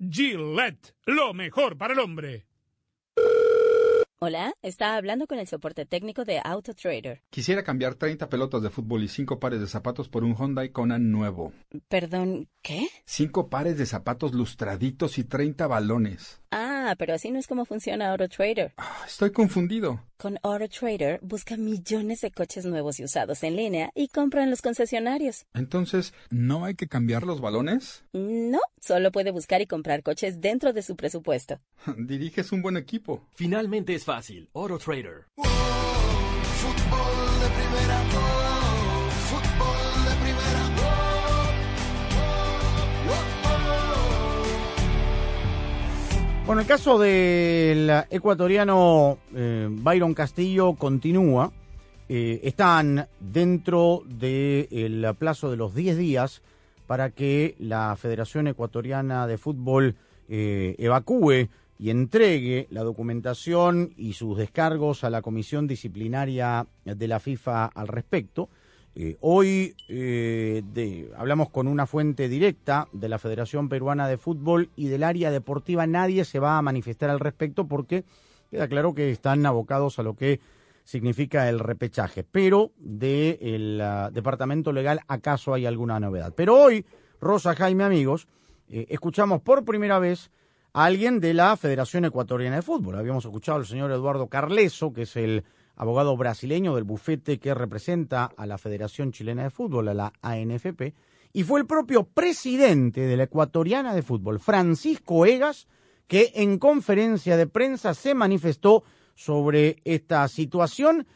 Gillette, lo mejor para el hombre. Hola, está hablando con el soporte técnico de AutoTrader. Quisiera cambiar 30 pelotas de fútbol y 5 pares de zapatos por un Hyundai Kona nuevo. Perdón, ¿qué? 5 pares de zapatos lustraditos y 30 balones. Ah, pero así no es como funciona AutoTrader. Ah, estoy confundido. Con AutoTrader busca millones de coches nuevos y usados en línea y compra en los concesionarios. Entonces, ¿no hay que cambiar los balones? No, solo puede buscar y comprar coches dentro de su presupuesto. Diriges un buen equipo. Finalmente es fácil. AutoTrader. Fútbol Bueno, el caso del ecuatoriano eh, Byron Castillo continúa. Eh, están dentro del plazo de los 10 días para que la Federación Ecuatoriana de Fútbol eh, evacúe y entregue la documentación y sus descargos a la Comisión Disciplinaria de la FIFA al respecto. Eh, hoy eh, de- hablamos con una fuente directa de la Federación Peruana de Fútbol y del área deportiva. Nadie se va a manifestar al respecto porque queda claro que están abocados a lo que significa el repechaje. Pero del Departamento Legal, ¿acaso hay alguna novedad? Pero hoy, Rosa Jaime, amigos, eh, escuchamos por primera vez alguien de la Federación Ecuatoriana de Fútbol. Habíamos escuchado al señor Eduardo Carleso, que es el abogado brasileño del bufete que representa a la Federación Chilena de Fútbol, a la ANFP, y fue el propio presidente de la Ecuatoriana de Fútbol, Francisco Egas, que en conferencia de prensa se manifestó sobre esta situación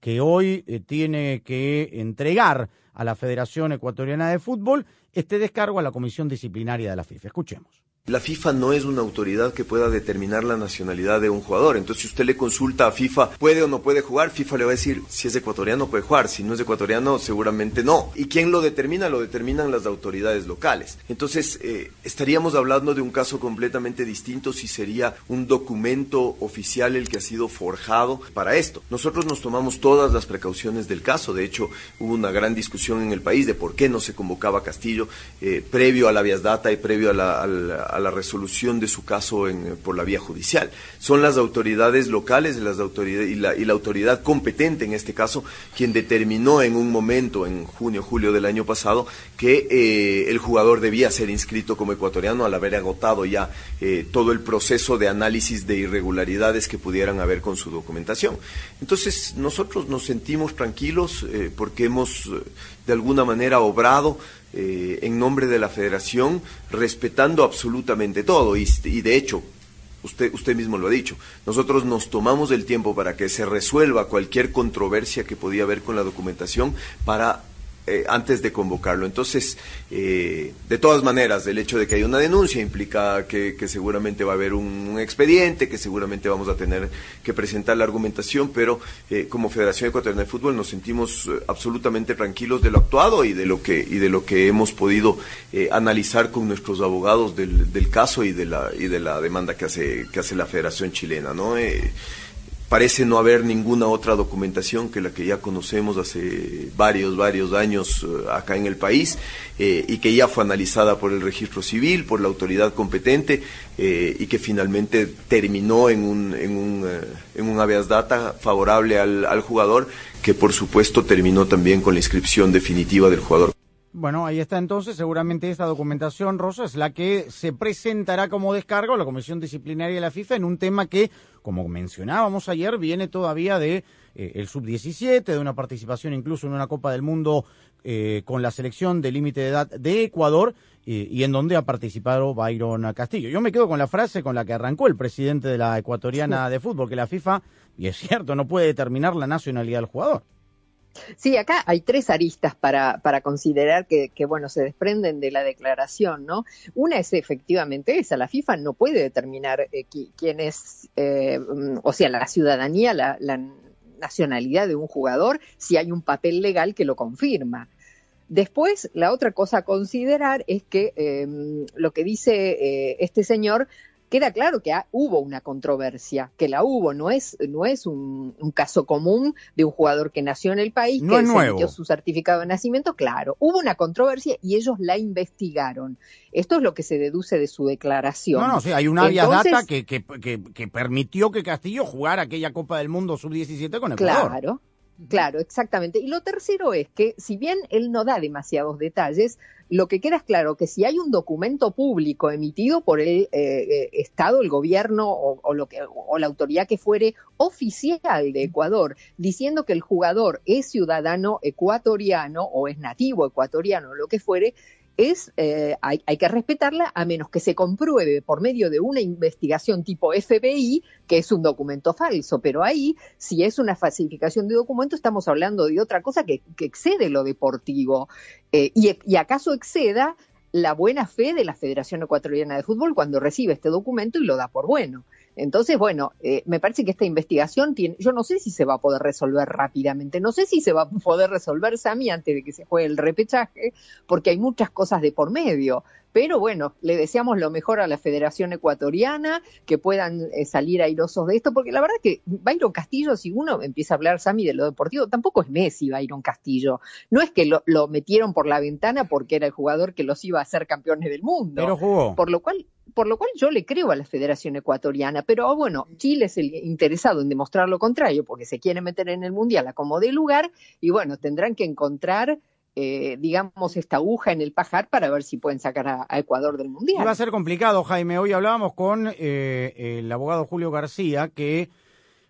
que hoy eh, tiene que entregar a la Federación Ecuatoriana de Fútbol este descargo a la Comisión Disciplinaria de la FIFA. Escuchemos. La FIFA no es una autoridad que pueda determinar la nacionalidad de un jugador. Entonces, si usted le consulta a FIFA, ¿puede o no puede jugar? FIFA le va a decir, si es ecuatoriano puede jugar, si no es ecuatoriano seguramente no. ¿Y quién lo determina? Lo determinan las autoridades locales. Entonces, eh, estaríamos hablando de un caso completamente distinto si sería un documento oficial el que ha sido forjado para esto. Nosotros nos tomamos todas las precauciones del caso. De hecho, hubo una gran discusión en el país de por qué no se convocaba Castillo eh, previo a la Vías Data y previo a la resolución de su caso en, por la vía judicial. Son las autoridades locales las autoridades, y, la, la autoridad competente en este caso quien determinó en un momento, en junio, julio del año pasado, que eh, el jugador debía ser inscrito como ecuatoriano al haber agotado ya eh, todo el proceso de análisis de irregularidades que pudieran haber con su documentación. Entonces, nosotros nos sentimos tranquilos eh, porque hemos de alguna manera obrado eh, en nombre de la federación, respetando absolutamente todo. Y, y, de hecho, usted, usted mismo lo ha dicho, nosotros nos tomamos el tiempo para que se resuelva cualquier controversia que podía haber con la documentación para eh, antes de convocarlo. Entonces, eh, de todas maneras, el hecho de que haya una denuncia implica que, seguramente va a haber un, expediente, que seguramente vamos a tener que presentar la argumentación, pero eh, como Federación Ecuatoriana de Fútbol nos sentimos absolutamente tranquilos de lo actuado y de lo que, y de lo que hemos podido analizar con nuestros abogados del, del, caso y de la, y de la demanda que hace, que hace la Federación Chilena. ¿no? Parece no haber ninguna otra documentación que la que ya conocemos hace varios, varios años eh, acá en el país eh, y que ya fue analizada por el registro civil, por la autoridad competente eh, y que finalmente terminó en un, en un, en un habeas data favorable al, al jugador, que por supuesto terminó también con la inscripción definitiva del jugador. Bueno, ahí está entonces. Seguramente esta documentación, Rosa, es la que se presentará como descargo a la Comisión Disciplinaria de la FIFA en un tema que, como mencionábamos ayer, viene todavía de eh, el sub-17, de una participación incluso en una Copa del Mundo eh, con la selección de límite de edad de Ecuador eh, y en donde ha participado Byron Castillo. Yo me quedo con la frase con la que arrancó el presidente de la ecuatoriana de fútbol, que la FIFA, y es cierto, no puede determinar la nacionalidad del jugador. Sí, acá hay tres aristas para, para considerar que, que, bueno, se desprenden de la declaración, ¿no? Una es efectivamente esa, la FIFA no puede determinar eh, quién es, eh, o sea, la ciudadanía, la, la, nacionalidad de un jugador, si hay un papel legal que lo confirma. Después, la otra cosa a considerar es que eh, lo que dice eh, este señor queda claro que hubo una controversia, que la hubo, no es, no es un, caso común de un jugador que nació en el país, que emitió su certificado de nacimiento, claro, hubo una controversia y ellos la investigaron. Esto es lo que se deduce de su declaración. No, no, sí, hay una vía data que, que, que, permitió que Castillo jugara aquella Copa del Mundo sub-17 con Ecuador. Claro. Claro, exactamente. Y lo tercero es que, si bien él no da demasiados detalles, lo que queda es claro que si hay un documento público emitido por el eh, eh, Estado, el gobierno o, lo que, o la autoridad que fuere oficial de Ecuador, diciendo que el jugador es ciudadano ecuatoriano o es nativo ecuatoriano, lo que fuere, es, eh, hay, hay, que respetarla a menos que se compruebe por medio de una investigación tipo FBI que es un documento falso. Pero ahí, si es una falsificación de documento, estamos hablando de otra cosa que, que excede lo deportivo. Eh, y, y acaso exceda la buena fe de la Federación Ecuatoriana de Fútbol cuando recibe este documento y lo da por bueno. Entonces, bueno, eh, me parece que esta investigación tiene, yo no sé si se va a poder resolver rápidamente, no sé si se va a poder resolver, Sami, antes de que se juegue el repechaje, porque hay muchas cosas de por medio. Pero bueno, le deseamos lo mejor a la Federación Ecuatoriana, que puedan eh, salir airosos de esto, porque la verdad que Byron Castillo, si uno empieza a hablar, Sami, de lo deportivo, tampoco es Messi Byron Castillo. No es que lo, lo metieron por la ventana porque era el jugador que los iba a hacer campeones del mundo. Pero jugó. Por lo cual, por lo cual yo le creo a la Federación Ecuatoriana, pero bueno, Chile es el interesado en demostrar lo contrario, porque se quiere meter en el Mundial a como de lugar, y bueno, tendrán que encontrar eh, digamos, esta aguja en el pajar para ver si pueden sacar a, a Ecuador del Mundial. Va a ser complicado, Jaime. Hoy hablábamos con eh, el abogado Julio García, que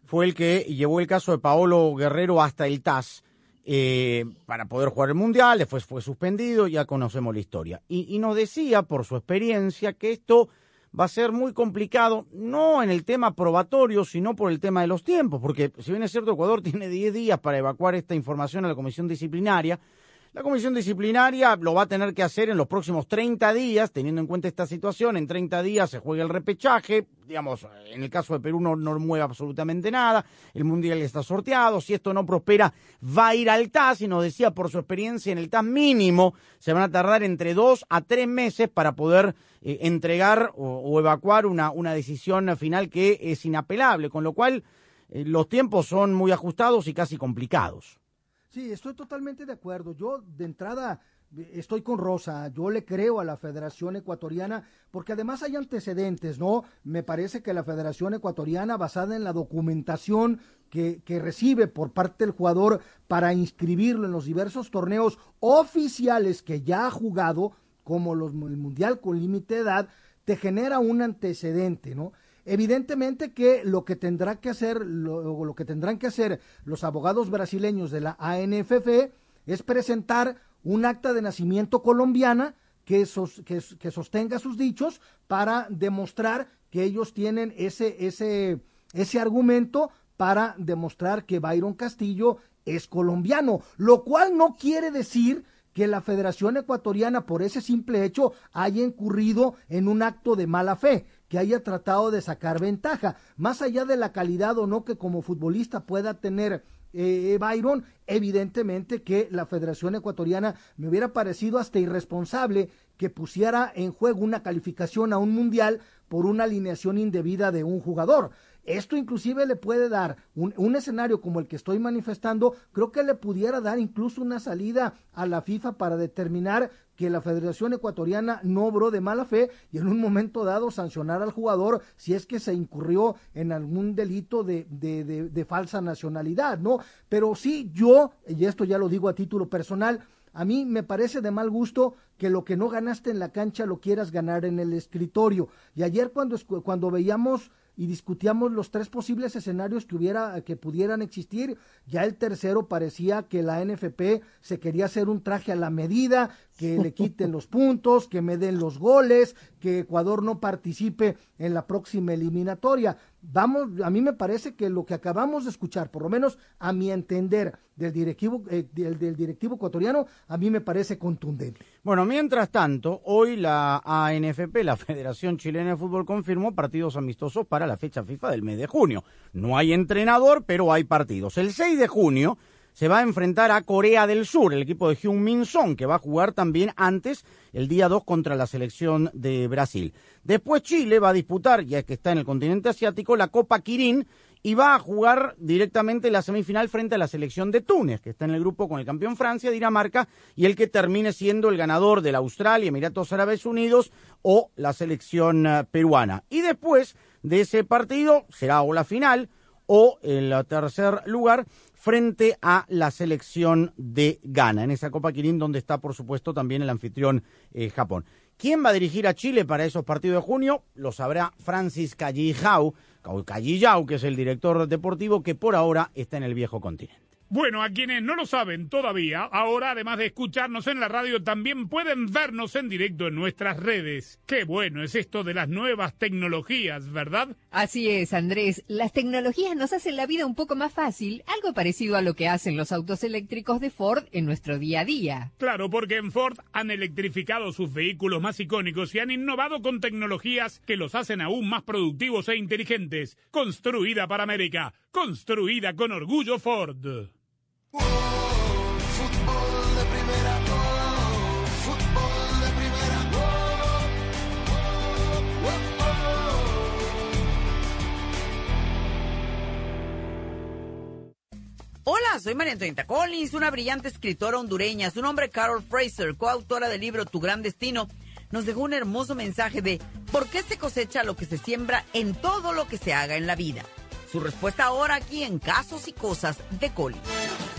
fue el que llevó el caso de Paolo Guerrero hasta el TAS eh, para poder jugar el Mundial, después fue suspendido, ya conocemos la historia. Y, y nos decía, por su experiencia, que esto va a ser muy complicado, no en el tema probatorio, sino por el tema de los tiempos, porque si bien es cierto, Ecuador tiene 10 días para evacuar esta información a la comisión disciplinaria, la comisión disciplinaria lo va a tener que hacer en los próximos 30 días, teniendo en cuenta esta situación. En 30 días se juega el repechaje. Digamos, en el caso de Perú no, no mueve absolutamente nada. El mundial está sorteado. Si esto no prospera, va a ir al TAS. Y nos decía por su experiencia en el TAS mínimo, se van a tardar entre dos a tres meses para poder eh, entregar o, evacuar una, una decisión final que es inapelable. Con lo cual, eh, los tiempos son muy ajustados y casi complicados. Sí, estoy totalmente de acuerdo. Yo de entrada estoy con Rosa, yo le creo a la Federación Ecuatoriana, porque además hay antecedentes, ¿no? Me parece que la Federación Ecuatoriana, basada en la documentación que, que, recibe por parte del jugador para inscribirlo en los diversos torneos oficiales que ya ha jugado, como los, el Mundial con límite de edad, te genera un antecedente, ¿no? Evidentemente que lo que tendrá que hacer, lo, que tendrán que hacer los abogados brasileños de la ANFF es presentar un acta de nacimiento colombiana que, sostenga sus dichos para demostrar que ellos tienen ese, ese, ese argumento para demostrar que Byron Castillo es colombiano, lo cual no quiere decir que la Federación Ecuatoriana por ese simple hecho haya incurrido en un acto de mala fe que haya tratado de sacar ventaja, más allá de la calidad o no que como futbolista pueda tener eh, Byron, evidentemente que la Federación Ecuatoriana me hubiera parecido hasta irresponsable que pusiera en juego una calificación a un mundial por una alineación indebida de un jugador. Esto inclusive le puede dar un, un, escenario como el que estoy manifestando, creo que le pudiera dar incluso una salida a la FIFA para determinar que la Federación Ecuatoriana no obró de mala fe y en un momento dado sancionar al jugador si es que se incurrió en algún delito de, de, de, de falsa nacionalidad, ¿no? Pero sí, yo, y esto ya lo digo a título personal, a mí me parece de mal gusto que lo que no ganaste en la cancha lo quieras ganar en el escritorio. Y ayer cuando, cuando veíamos y discutíamos los tres posibles escenarios que hubiera que pudieran existir. Ya el tercero parecía que la NFP se quería hacer un traje a la medida, que le quiten los puntos, que me den los goles, que Ecuador no participe en la próxima eliminatoria. Vamos, a mí me parece que lo que acabamos de escuchar, por lo menos a mi entender, del directivo, eh, del, del directivo ecuatoriano, a mí me parece contundente. Bueno, mientras tanto, hoy la ANFP, la Federación Chilena de Fútbol, confirmó partidos amistosos para la fecha FIFA del mes de junio. No hay entrenador, pero hay partidos. El 6 de junio se va a enfrentar a Corea del Sur, el equipo de Hyun Min Song, que va a jugar también antes, el día 2, contra la selección de Brasil. Después Chile va a disputar, ya que está en el continente asiático, la Copa Kirin y va a jugar directamente la semifinal frente a la selección de Túnez, que está en el grupo con el campeón Francia, Dinamarca, y el que termine siendo el ganador de la Australia, Emiratos Árabes Unidos o la selección uh, peruana. Y después de ese partido será o la final o el tercer lugar frente a la selección de Ghana, en esa Copa Kirin donde está por supuesto también el anfitrión eh, Japón. ¿Quién va a dirigir a Chile para esos partidos de junio? Lo sabrá Francis Callijau, Callijau, que es el director deportivo que por ahora está en el viejo continente. Bueno, a quienes no lo saben todavía, ahora además de escucharnos en la radio, también pueden vernos en directo en nuestras redes. Qué bueno es esto de las nuevas tecnologías, ¿verdad? Así es, Andrés. Las tecnologías nos hacen la vida un poco más fácil, algo parecido a lo que hacen los autos eléctricos de Ford en nuestro día a día. Claro, porque en Ford han electrificado sus vehículos más icónicos y han innovado con tecnologías que los hacen aún más productivos e inteligentes. Construida para América, construida con orgullo Ford. Hola, soy María Antonieta Collins, una brillante escritora hondureña. Su nombre Carol Fraser, coautora del libro Tu Gran Destino, nos dejó un hermoso mensaje de por qué se cosecha lo que se siembra en todo lo que se haga en la vida. Su respuesta ahora aquí en Casos y Cosas de Collins.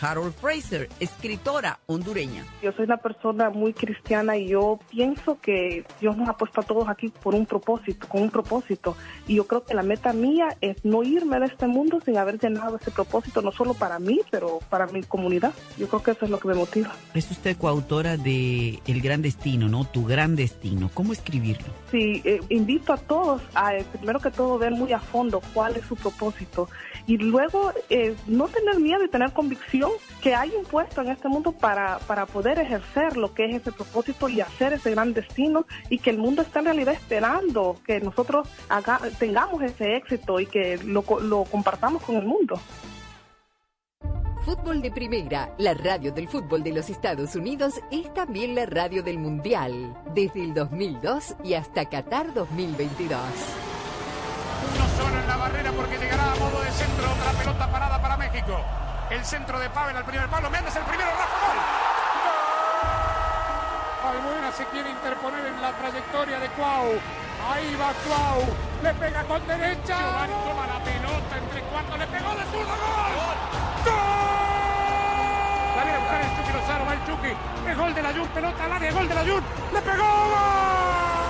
Carol Fraser, escritora hondureña. Yo soy una persona muy cristiana y yo pienso que Dios nos ha puesto a todos aquí por un propósito, con un propósito. Y yo creo que la meta mía es no irme de este mundo sin haber llenado ese propósito, no solo para mí, pero para mi comunidad. Yo creo que eso es lo que me motiva. Es usted coautora de El Gran Destino, ¿no? Tu Gran Destino. ¿Cómo escribirlo? Sí, eh, invito a todos a, eh, primero que todo, ver muy a fondo cuál es su propósito y luego eh, no tener miedo y tener convicción que hay un puesto en este mundo para, para poder ejercer lo que es ese propósito y hacer ese gran destino y que el mundo está en realidad esperando que nosotros haga, tengamos ese éxito y que lo, lo compartamos con el mundo. Fútbol de Primera, la radio del fútbol de los Estados Unidos, es también la radio del Mundial, desde el 2002 y hasta Qatar 2022. Uno solo en la barrera porque llegará a modo de centro. Otra pelota parada para México. El centro de Pavel al primer palo. Méndez el primero. Rafa Gol. Albuena se quiere interponer en la trayectoria de Cuau. Ahí va Cuau. Le pega con derecha. Giovanni toma la pelota entre cuartos. Le pegó de zurda. Gol. ¡Gol! La viene a buscar el Chucky Lozano. Va el Chucky. Es gol de la Jun. Pelota al área. Gol de la Jun. Le pegó. ¡Gol!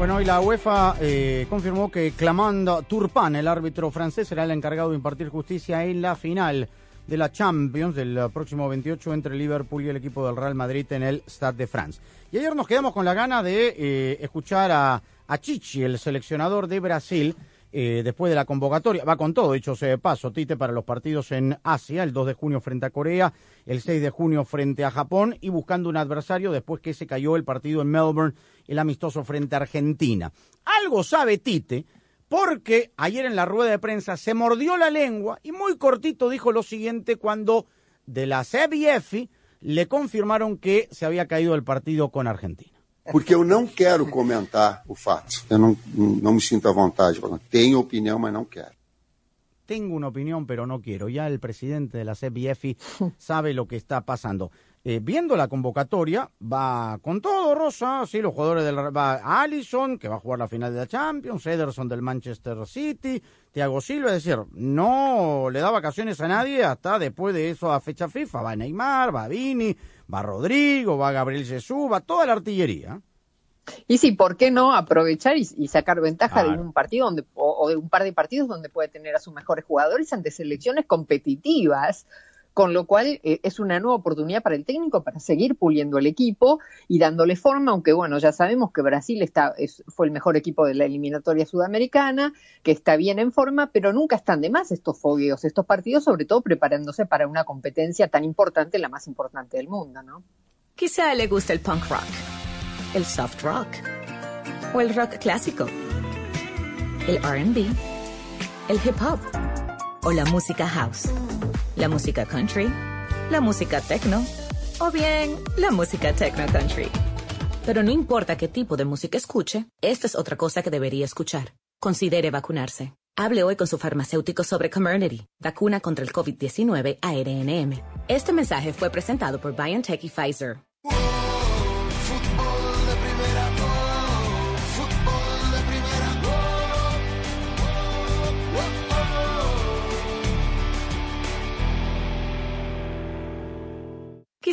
Bueno, hoy la UEFA eh, confirmó que Clamand Turpin, el árbitro francés, será el encargado de impartir justicia en la final de la Champions del próximo 28 entre Liverpool y el equipo del Real Madrid en el Stade de France. Y ayer nos quedamos con la gana de eh, escuchar a, a Chichi, el seleccionador de Brasil, eh, después de la convocatoria. Va con todo, dicho sea de paso, Tite, para los partidos en Asia, el 2 de junio frente a Corea, el 6 de junio frente a Japón y buscando un adversario después que se cayó el partido en Melbourne, el amistoso frente a Argentina. Algo sabe Tite, porque ayer en la rueda de prensa se mordió la lengua y muy cortito dijo lo siguiente cuando de la CBF le confirmaron que se había caído el partido con Argentina. Porque eu não quero comentar o fato. Eu não, não me sinto à vontade. Tenho opinião, mas não quero. Tengo una opinión, pero no quiero. Ya el presidente de la CBF sabe lo que está pasando. eh, viendo la convocatoria, va con todo, Rosa, sí, los jugadores del va Allison, que va a jugar la final de la Champions, Ederson del Manchester City, Thiago Silva, es decir, no le da vacaciones a nadie hasta después de eso a fecha FIFA, va Neymar, va Vini, va Rodrigo, va Gabriel Jesús, va toda la artillería. Y sí, ¿por qué no aprovechar y, sacar ventaja de un partido donde, o, de un par de partidos donde puede tener a sus mejores jugadores ante selecciones competitivas? Con lo cual eh, es una nueva oportunidad para el técnico para seguir puliendo el equipo y dándole forma, aunque bueno, ya sabemos que Brasil está, fue el mejor equipo de la eliminatoria sudamericana, que está bien en forma, pero nunca están de más estos fogueos, estos partidos, sobre todo preparándose para una competencia tan importante, la más importante del mundo, ¿no? Quizá le guste el punk rock, el soft rock o el rock clásico, el RB, el hip hop o la música house la música country, la música techno o bien la música techno country. Pero no importa qué tipo de música escuche, esta es otra cosa que debería escuchar. Considere vacunarse. Hable hoy con su farmacéutico sobre Comirnaty, vacuna contra el COVID-19 ARNM. Este mensaje fue presentado por BioNTech y Pfizer.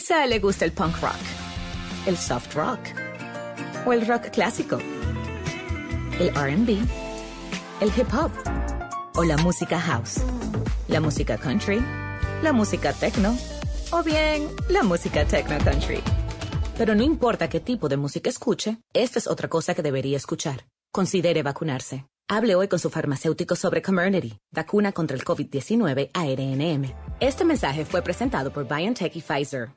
Le guste el punk rock, el soft rock o el rock clásico, el RB, el hip hop o la música house, la música country, la música techno o bien la música techno country. Pero no importa qué tipo de música escuche, esta es otra cosa que debería escuchar. Considere vacunarse. Hable hoy con su farmacéutico sobre Comirnaty, vacuna contra el COVID-19 ARNM. Este mensaje fue presentado por BioNTech y Pfizer.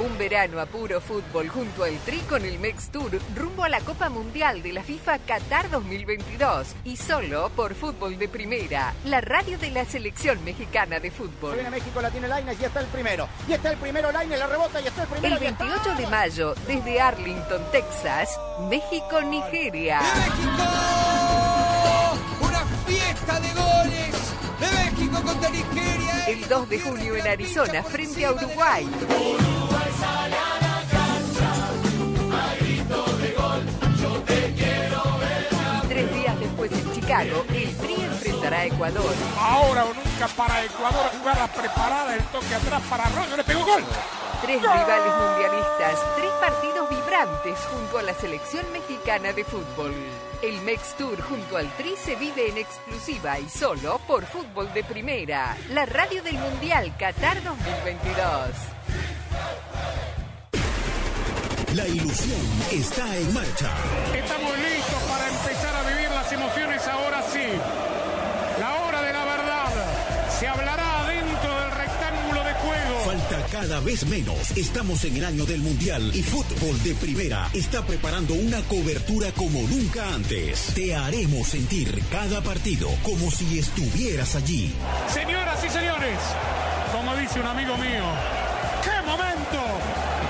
Un verano a puro fútbol junto al Tri con el Mex Tour rumbo a la Copa Mundial de la FIFA Qatar 2022 y solo por Fútbol de Primera, la radio de la selección mexicana de fútbol. Viene México, la tiene Lainez y está el primero. Y está el primero Lainez, la rebota y está el primero. El 28 de mayo, desde Arlington, Texas, México-Nigeria. ¡México! ¡Una fiesta de goles! ¡De México contra Nigeria! El 2 de junio en Arizona, frente a Uruguay. Tres días después en Chicago, el Tri enfrentará a Ecuador. Ahora o nunca para Ecuador, jugada preparada, el toque atrás para Arroyo, le pegó gol. Tres rivales mundialistas, tres partidos vibrantes junto a la selección mexicana de fútbol. El Mex Tour junto al Tri se vive en exclusiva y solo por Fútbol de Primera, la radio del Mundial Qatar 2022. La ilusión está en marcha. Estamos listos para empezar a vivir las emociones ahora sí. Cada vez menos. Estamos en el año del Mundial y Fútbol de Primera está preparando una cobertura como nunca antes. Te haremos sentir cada partido como si estuvieras allí. Señoras y señores, como dice un amigo mío, ¡qué momento!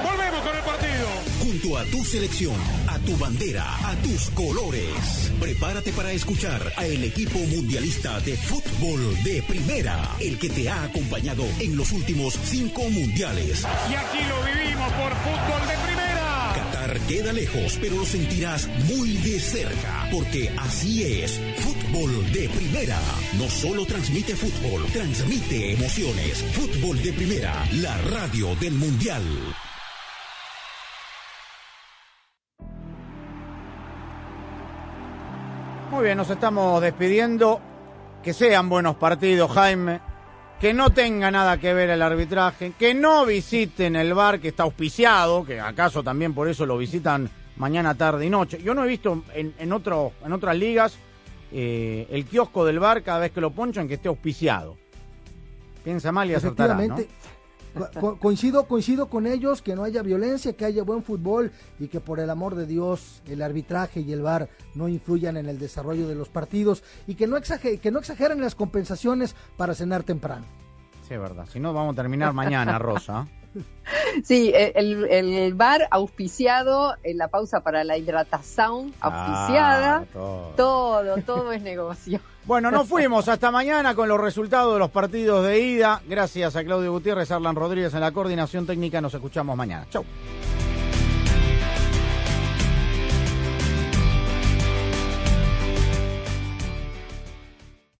Volvemos con el partido. Junto a tu selección, a tu bandera, a tus colores. Prepárate para escuchar a el equipo mundialista de fútbol de primera, el que te ha acompañado en los últimos cinco mundiales. Y aquí lo vivimos por fútbol de primera. Qatar queda lejos, pero lo sentirás muy de cerca, porque así es, fútbol de primera. No solo transmite fútbol, transmite emociones. Fútbol de primera, la radio del mundial. Muy bien, nos estamos despidiendo. Que sean buenos partidos, Jaime. Que no tenga nada que ver el arbitraje. Que no visiten el bar que está auspiciado. Que acaso también por eso lo visitan mañana, tarde y noche. Yo no he visto en, en, otro, en otras ligas eh, el kiosco del bar cada vez que lo ponchan que esté auspiciado. Piensa mal y acertará, ¿no? Co- coincido, coincido con ellos que no haya violencia, que haya buen fútbol y que por el amor de Dios el arbitraje y el VAR no influyan en el desarrollo de los partidos y que no, exager que no exageren las compensaciones para cenar temprano. Sí, es verdad. Si no, vamos a terminar mañana, Rosa. Sí, el, el bar auspiciado, en la pausa para la hidratación auspiciada, Ah, todo. todo, todo es negocio. Bueno, nos fuimos hasta mañana con los resultados de los partidos de ida. Gracias a Claudio Gutiérrez, Arlan Rodríguez en la coordinación técnica. Nos escuchamos mañana. Chau.